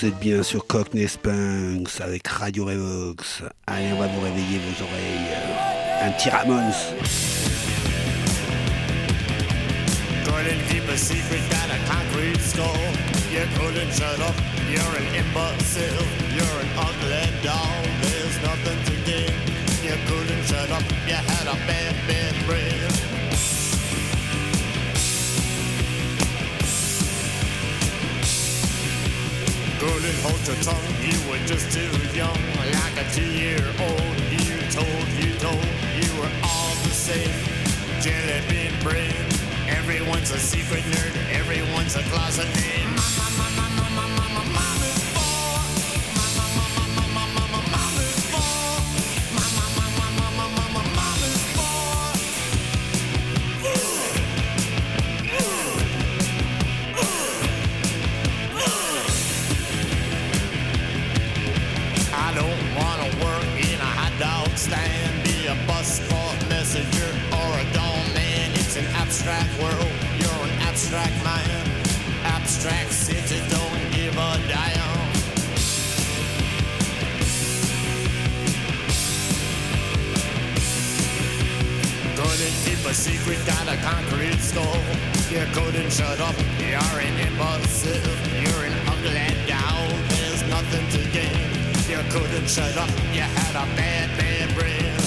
vous êtes bien sur Cockney Spunks avec Radio Revox. Allez, on va vous réveiller vos oreilles. Un petit Ramones. Couldn't keep a secret down a concrete skull. You couldn't shut up. You're an imbecile. You're an ugly doll. There's nothing to give. You couldn't shut up. You had a bad, bad breath. couldn't hold your tongue, you were just too young. Like a two-year-old, you told, you told, you were all the same. Jelly bean brain, everyone's a secret nerd, everyone's a closet name. street got a concrete skull. You couldn't shut up, you're an imbecile. You're an ugly down, there's nothing to gain. You couldn't shut up, you had a bad, bad brain.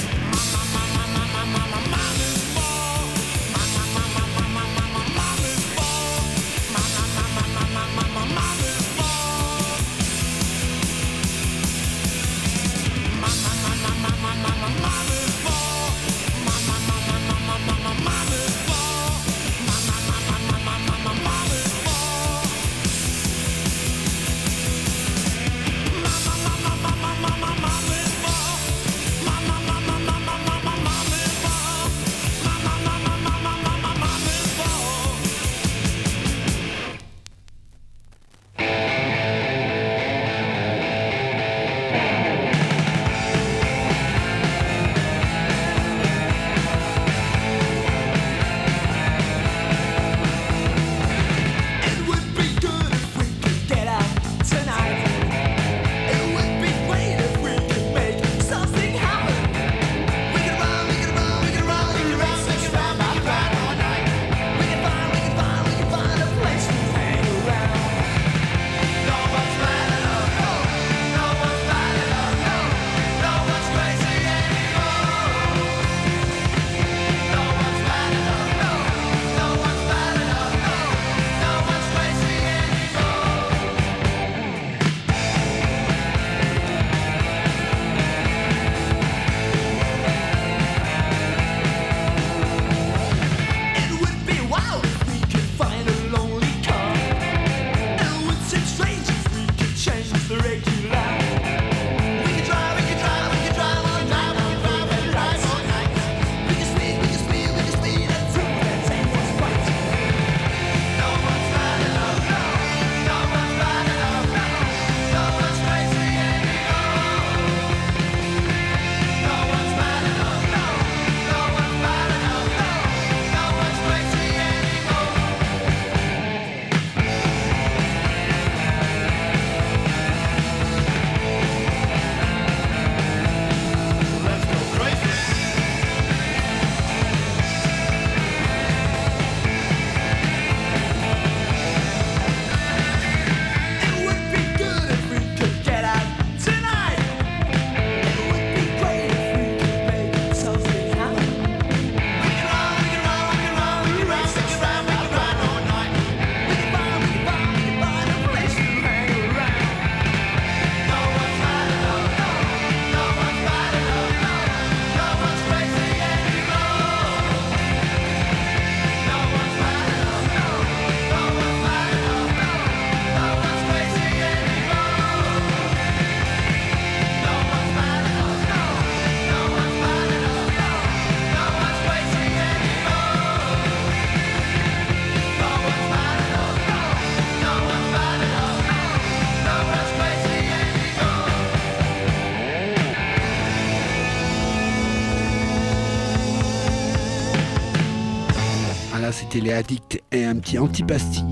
télé addict et un petit antipastille.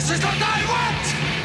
This is not I want!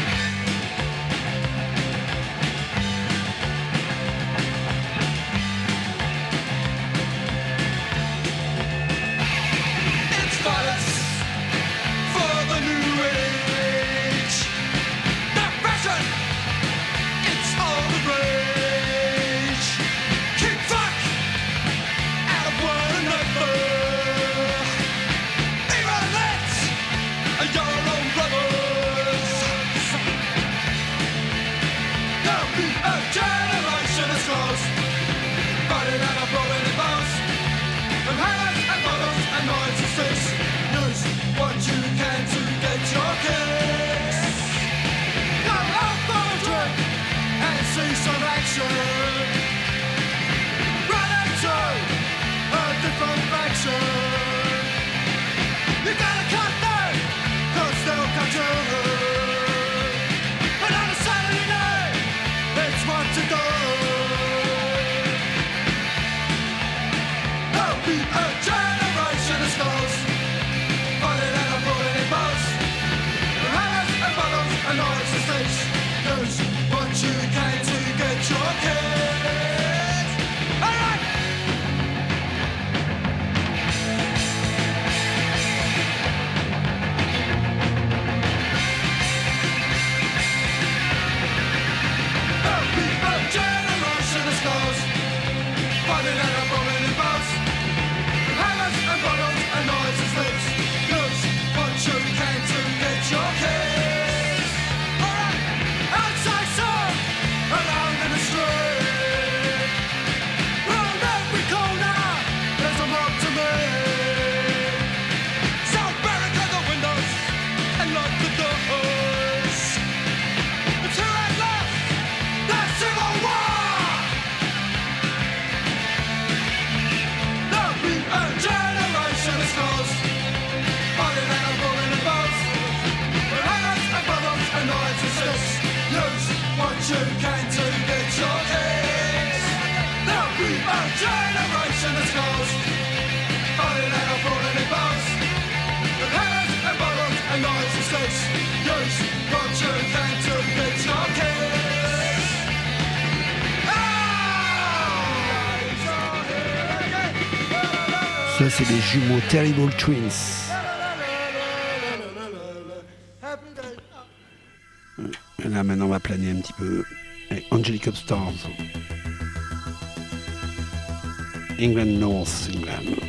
c'est les jumeaux Terrible Twins. Là maintenant on va planer un petit peu avec Angelic Upstars. England North England.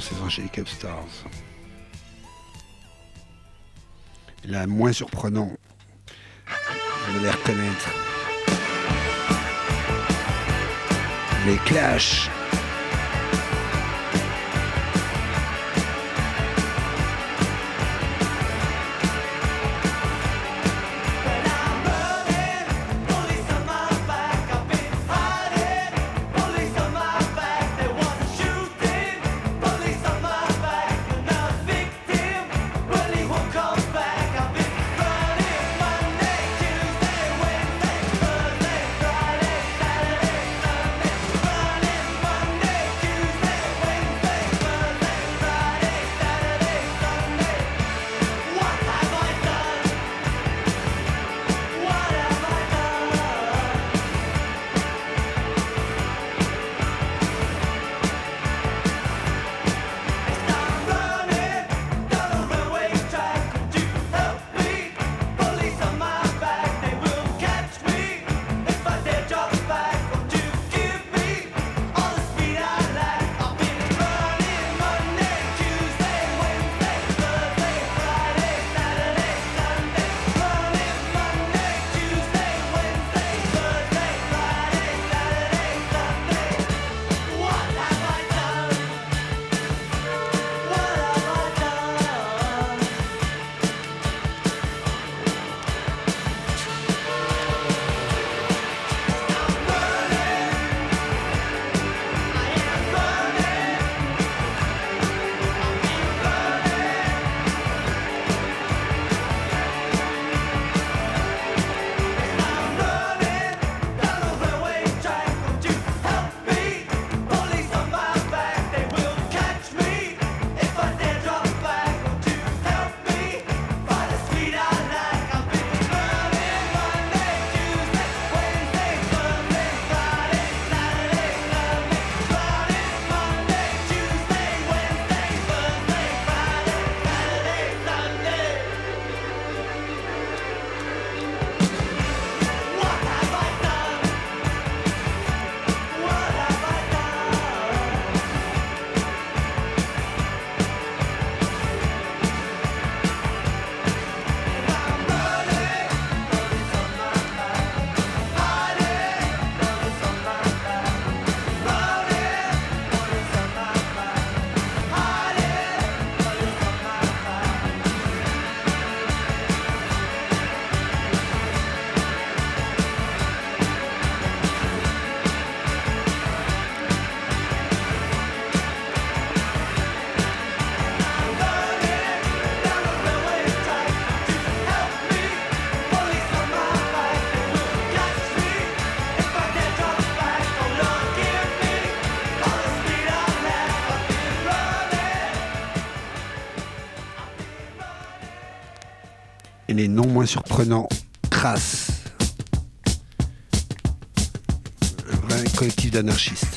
ces Angélique Upstars. La moins surprenante, vous allez reconnaître. Les Clash. surprenant, Crasse. Un collectif d'anarchistes.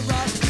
rock.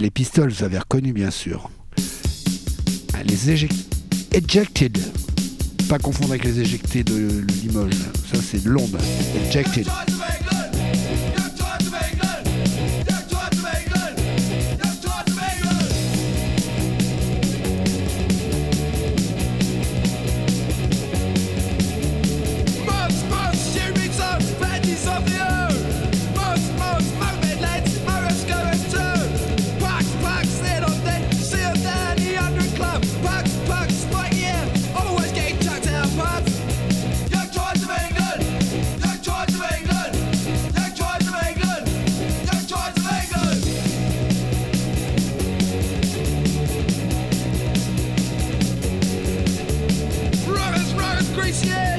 les pistoles, vous avez reconnu bien sûr. Ah, les Ejected, pas confondre avec les éjectés de Limoges, ça c'est de Londres. Ejected. Appreciate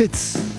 That's.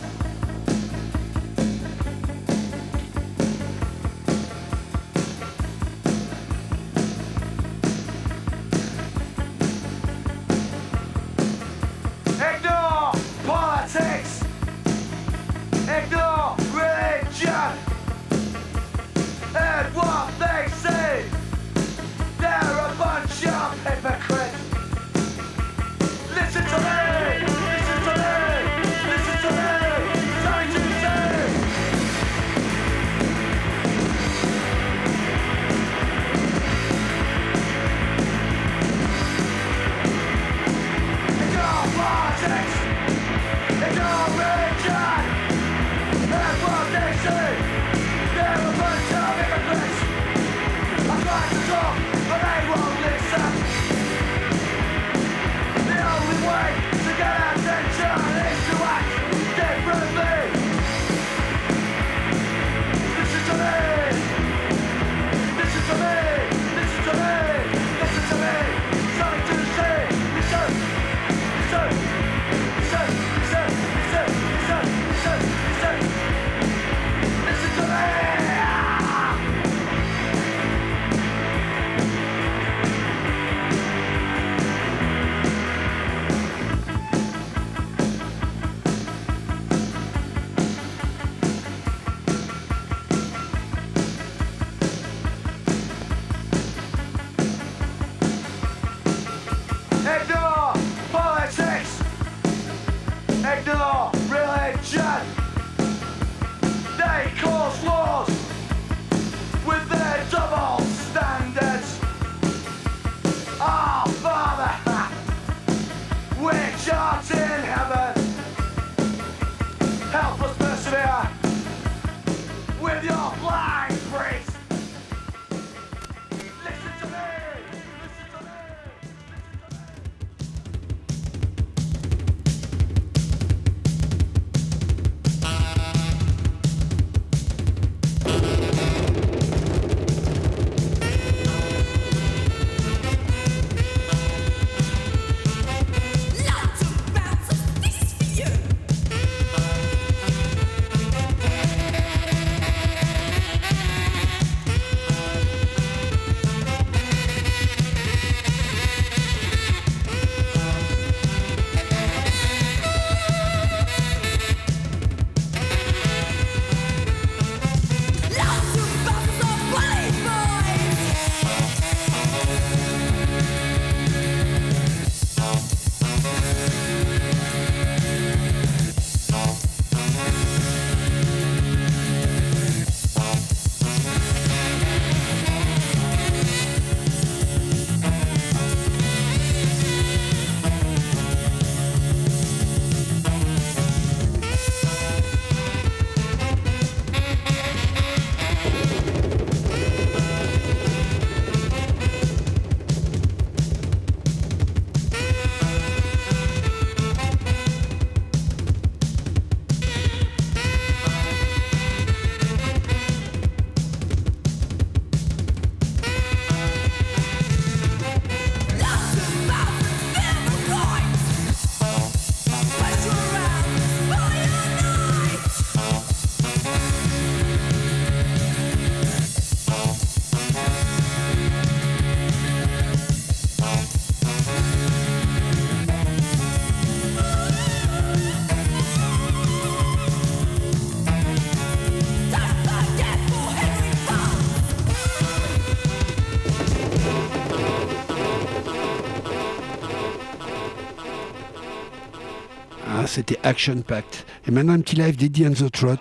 c'était Action Pact. Et maintenant, un petit live d'Eddie and the Trots.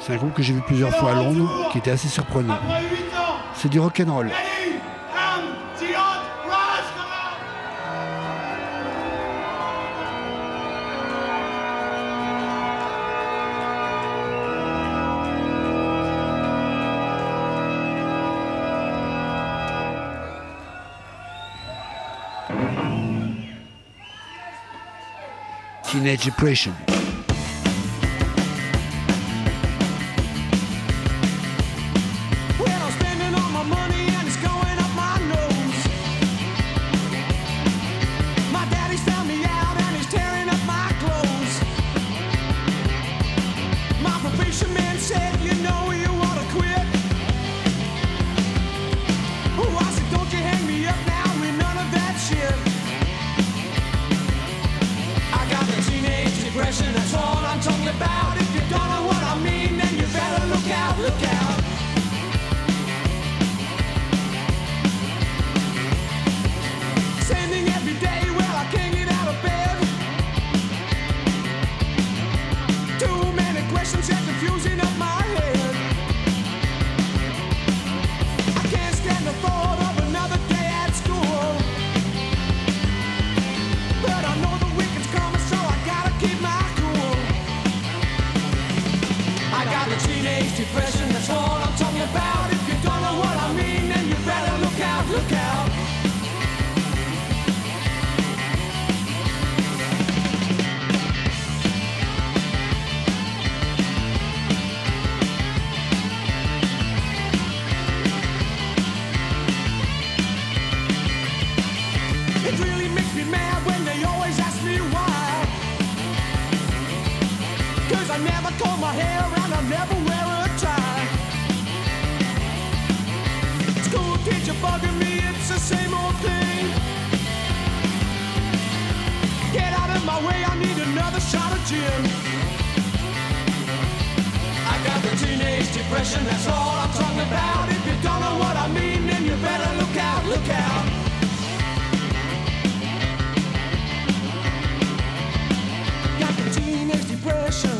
C'est un groupe que j'ai vu plusieurs fois à Londres, qui était assez surprenant. C'est du rock'n'roll. teenage depression. depression, that's all I'm talking about. If you don't know what I mean, then you better look out, look out. Got the teenage depression.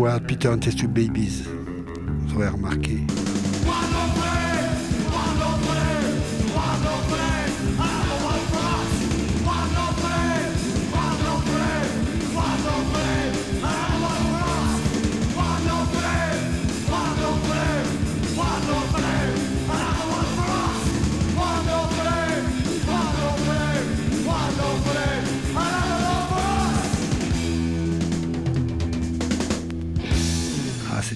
voix piquante et sous Babies. Vous aurez remarqué.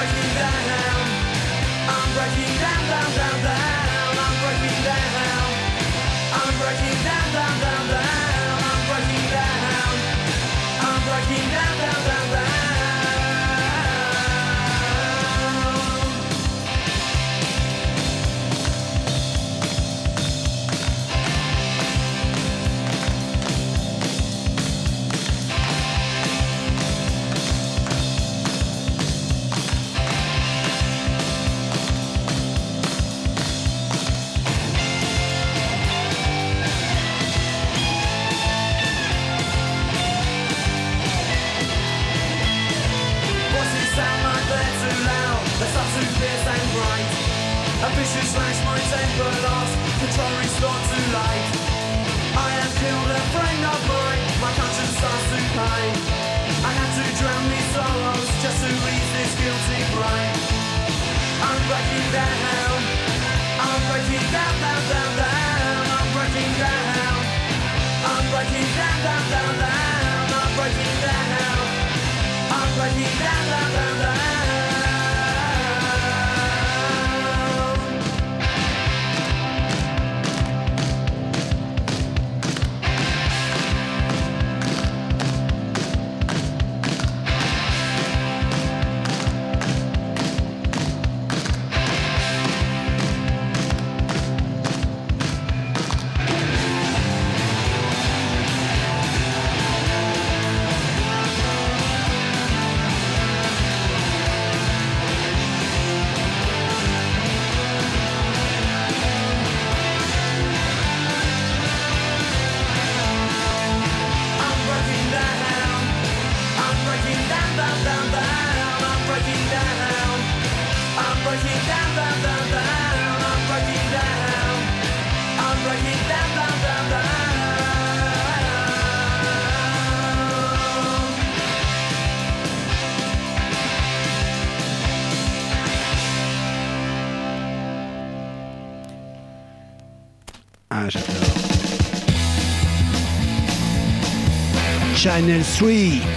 breaking down. I'm breaking Channel 3.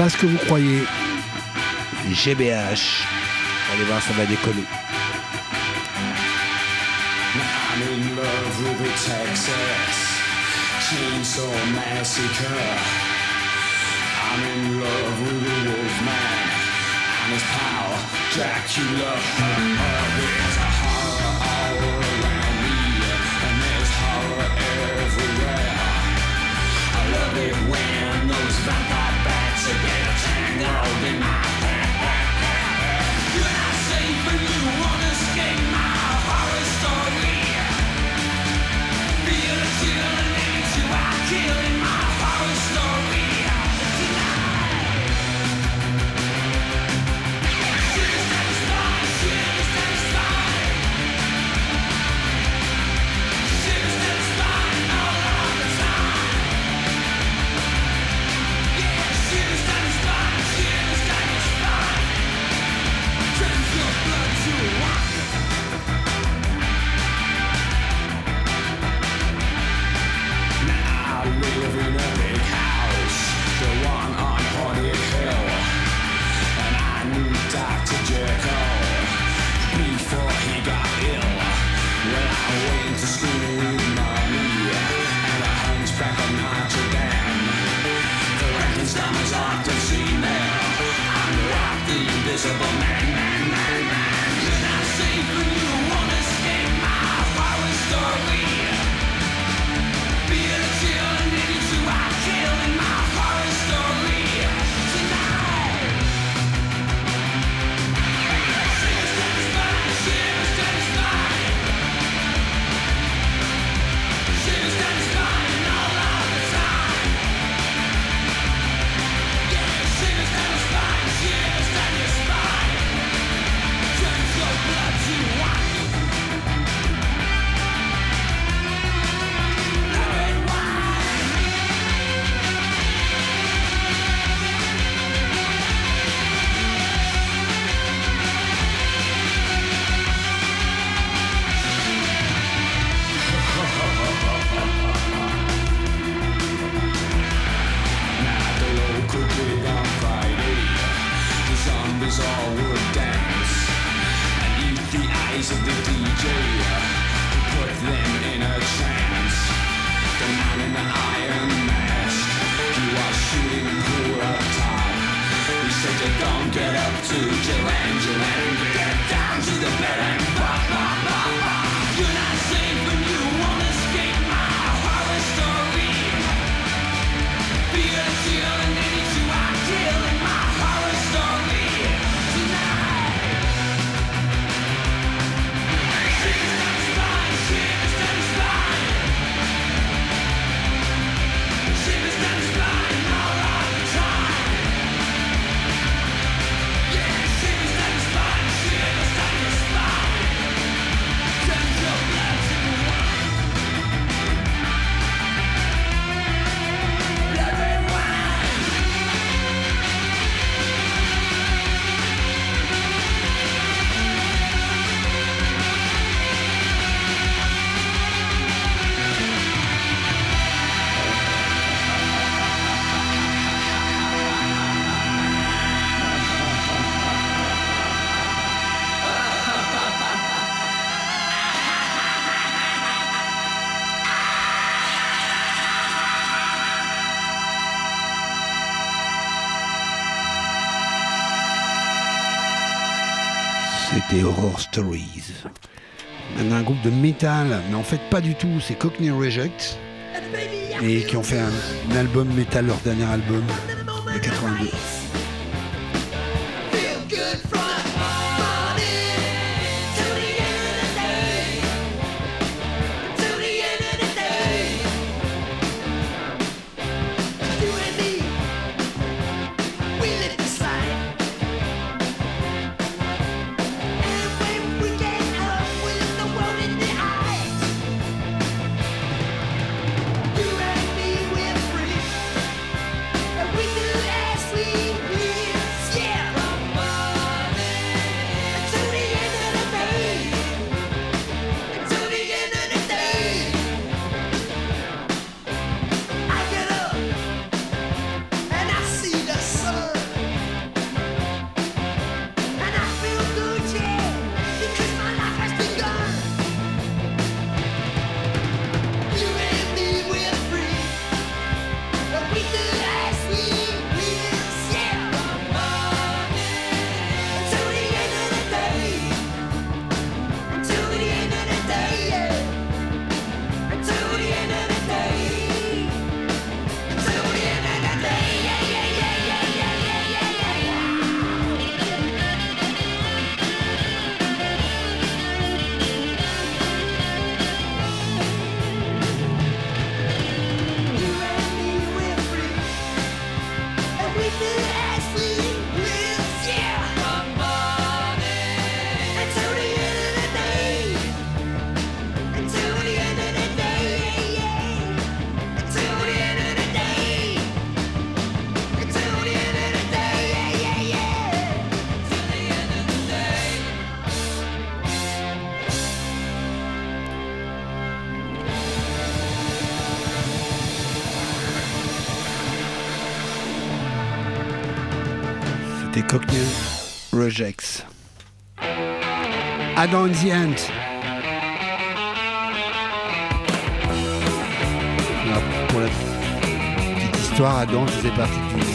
pas ce que vous croyez. GBH. Allez voir, ça va décoller. I'm in love with the Texas Chainsaw Massacre. I'm in love with the Wolfman and his pal Dracula. There's a horror all around me, and there's horror everywhere. I love it when those vampire bands. escape my to do it. des Horror Stories. Un groupe de métal, mais en fait pas du tout, c'est Cockney Reject. Et qui ont fait un, un album métal, leur dernier album, de 82. Cockney Rejects. Adam the End. Ah, pour la petite histoire, Adam faisait partie du groupe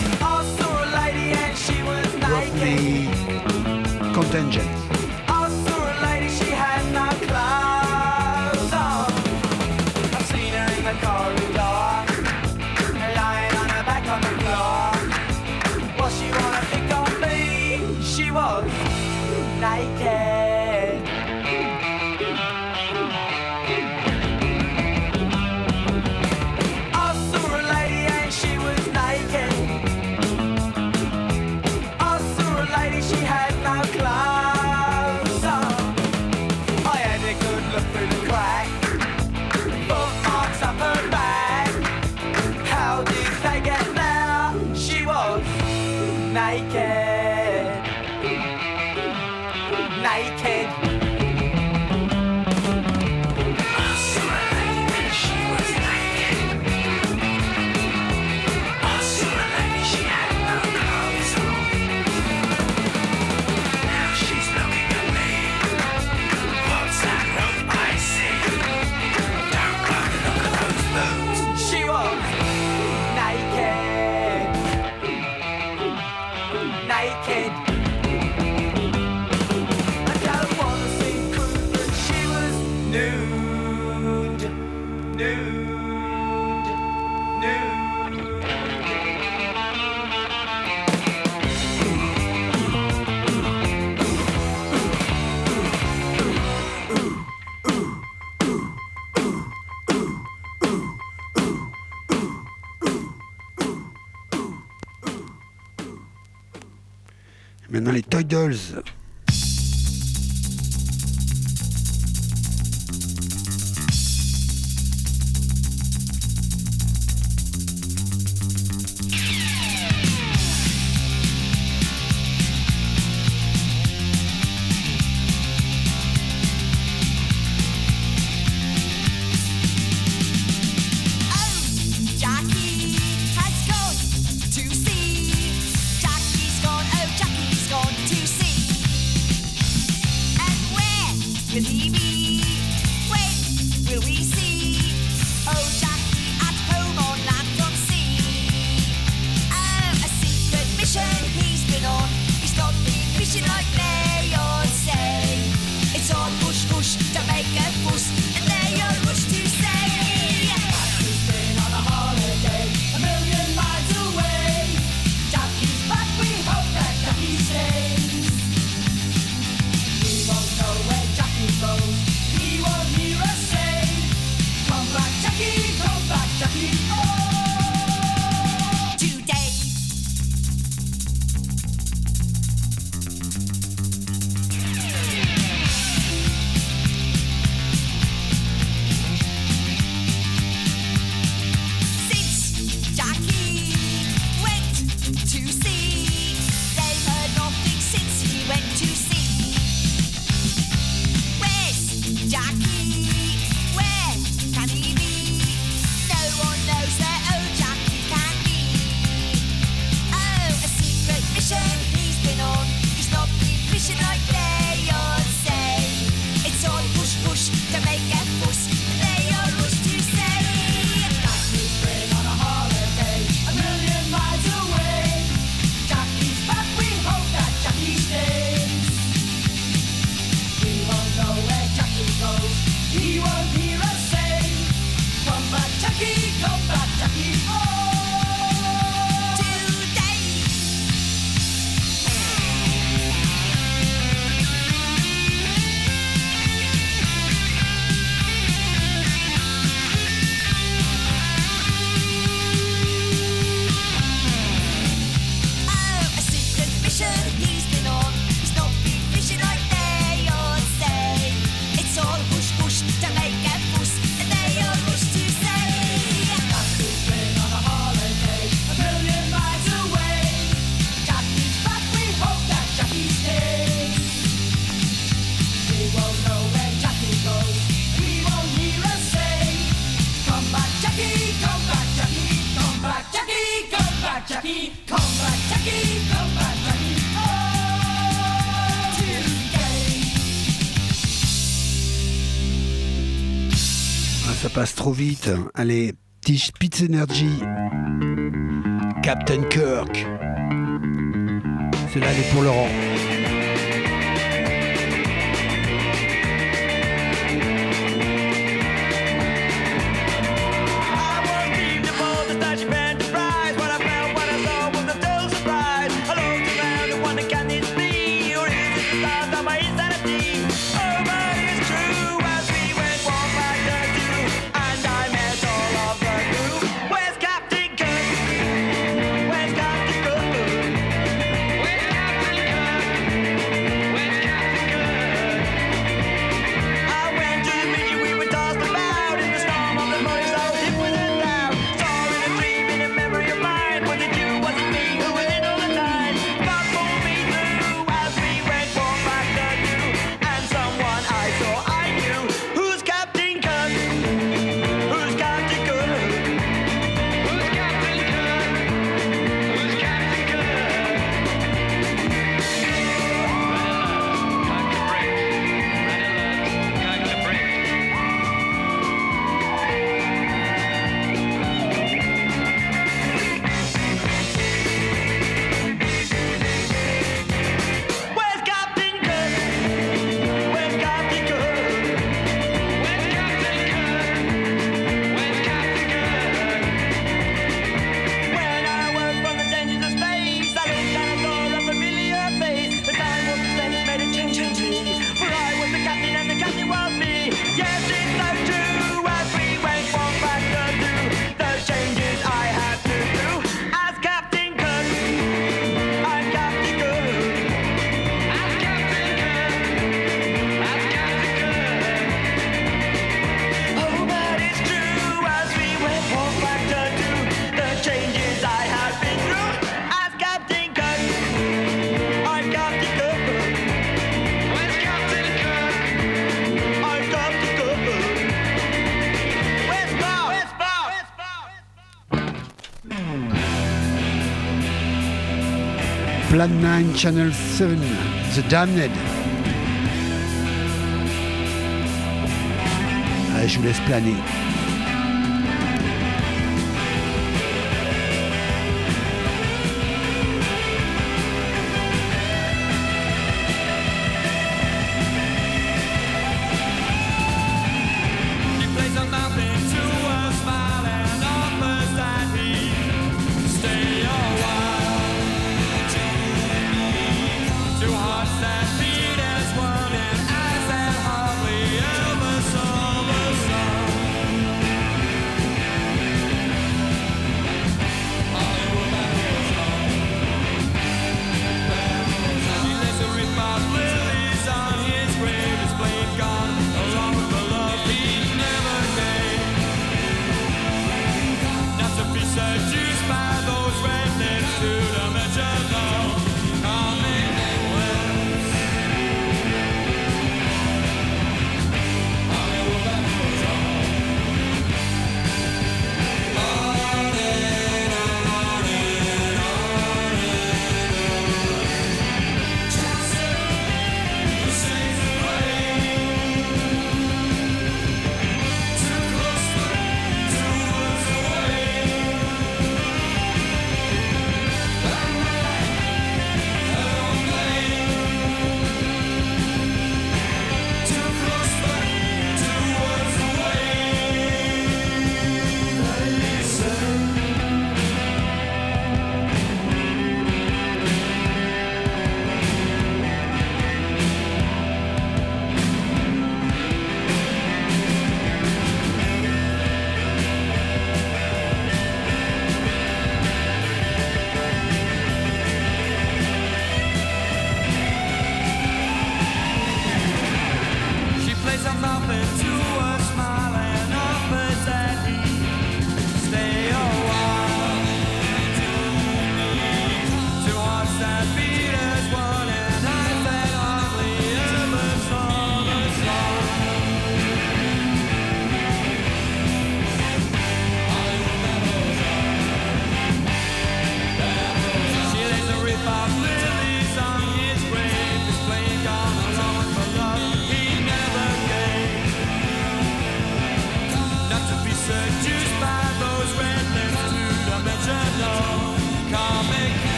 Contingent. vite. Allez, petit Spitz Energy. Captain Kirk. Cela est pour Laurent. Plan 9 Channel 7, The Damned. Allez, je vous laisse planer.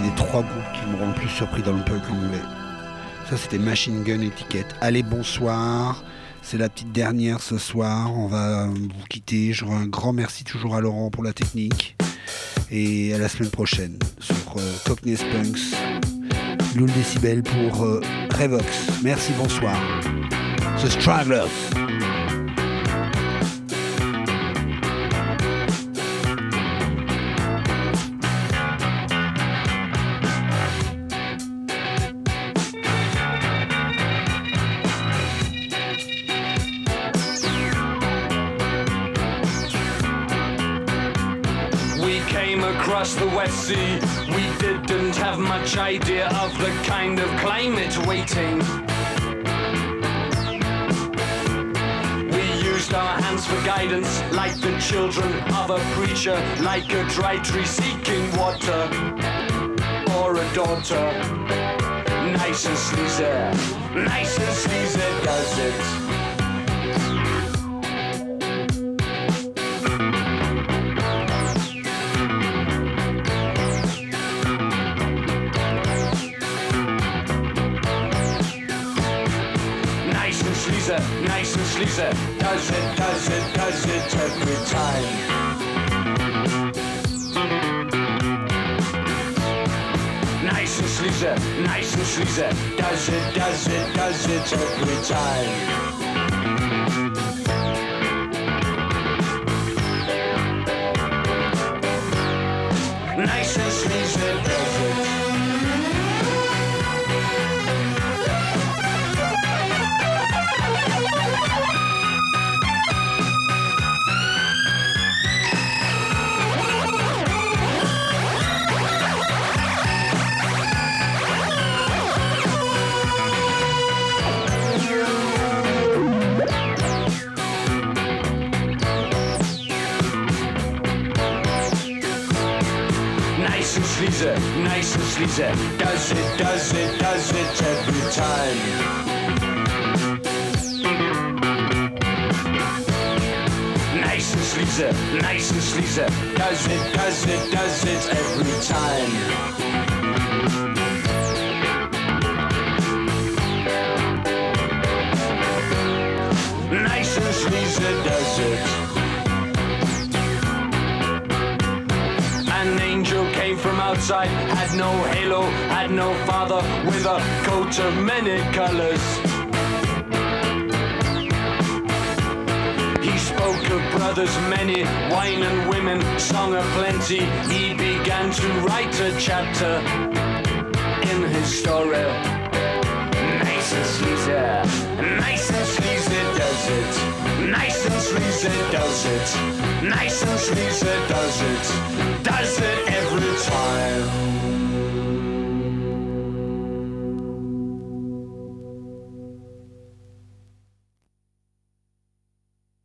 Des trois groupes qui m'auront le plus surpris dans le punk anglais. Ça, c'était Machine Gun Etiquette. Allez, bonsoir. C'est la petite dernière ce soir. On va vous quitter. Je un grand merci toujours à Laurent pour la technique. Et à la semaine prochaine sur euh, Cockney's Punks. Loul Décibel pour euh, Revox. Merci, bonsoir. The Stragglers. Sea. We didn't have much idea of the kind of climate waiting. We used our hands for guidance, like the children of a preacher, like a dry tree seeking water, or a daughter. Nice and sleazy, nice and sleazy does it. And. Does it, does it, does it every time. Nice and sleazy, nice and sleazy. Does it, does it, does it every time. And sleazy. Does it, does it, does it every time. Nice and sleazy, nice and sleazy. Does it, does it, does it every time. Nice and sleazy does it. Outside, had no halo, had no father, with a coat of many colors. He spoke of brothers many, wine and women, song of plenty. He began to write a chapter in his story. Nice and sleazy, nice and sleazy does it. Nice and sleazy does it. Nice and sleazy does it. Does it every time.